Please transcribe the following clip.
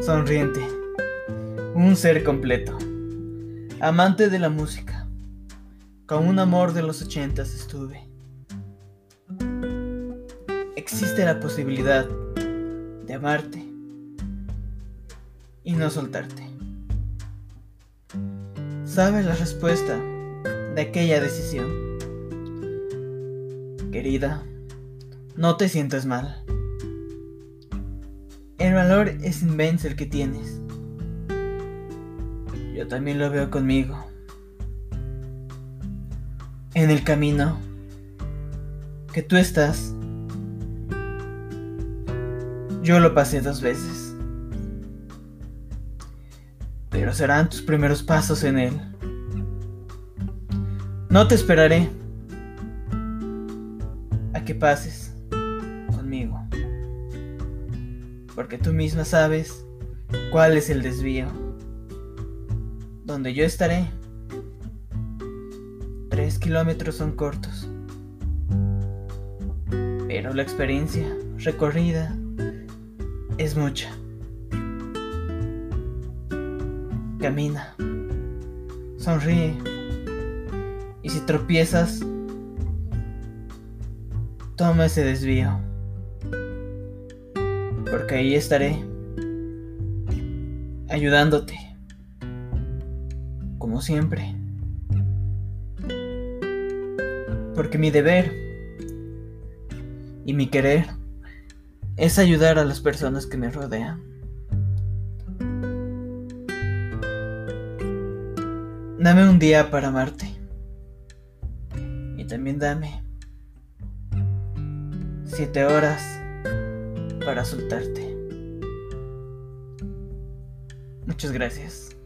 sonriente, un ser completo, amante de la música, con un amor de los ochentas estuve. Existe la posibilidad de amarte y no soltarte. Sabes la respuesta de aquella decisión. Querida, no te sientas mal. El valor es inmenso el que tienes. Yo también lo veo conmigo. En el camino que tú estás, yo lo pasé dos veces. Pero serán tus primeros pasos en él. No te esperaré a que pases conmigo porque tú misma sabes cuál es el desvío. Donde yo estaré. Tres kilómetros son cortos. Pero la experiencia recorrida es mucha. Camina. Sonríe. Y si tropiezas, toma ese desvío porque ahí estaré ayudándote, como siempre. Porque mi deber y mi querer es ayudar a las personas que me rodean. Dame un día para amarte. Y también dame siete horas para soltarte. Muchas gracias.